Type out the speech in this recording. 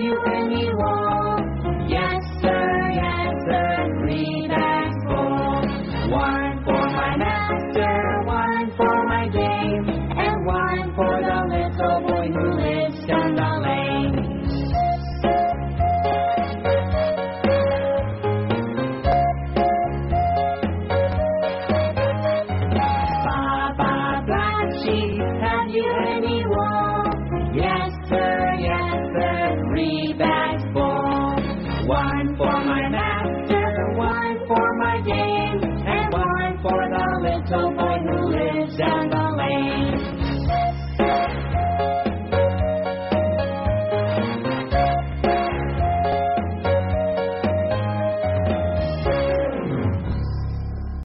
you anyone. Yes, sir, yes, sir, three bags full. One for my master, one for my and one for the little boy who lives down the lane. Baa Baa Black Sheep, have you? three bags full. One for my master.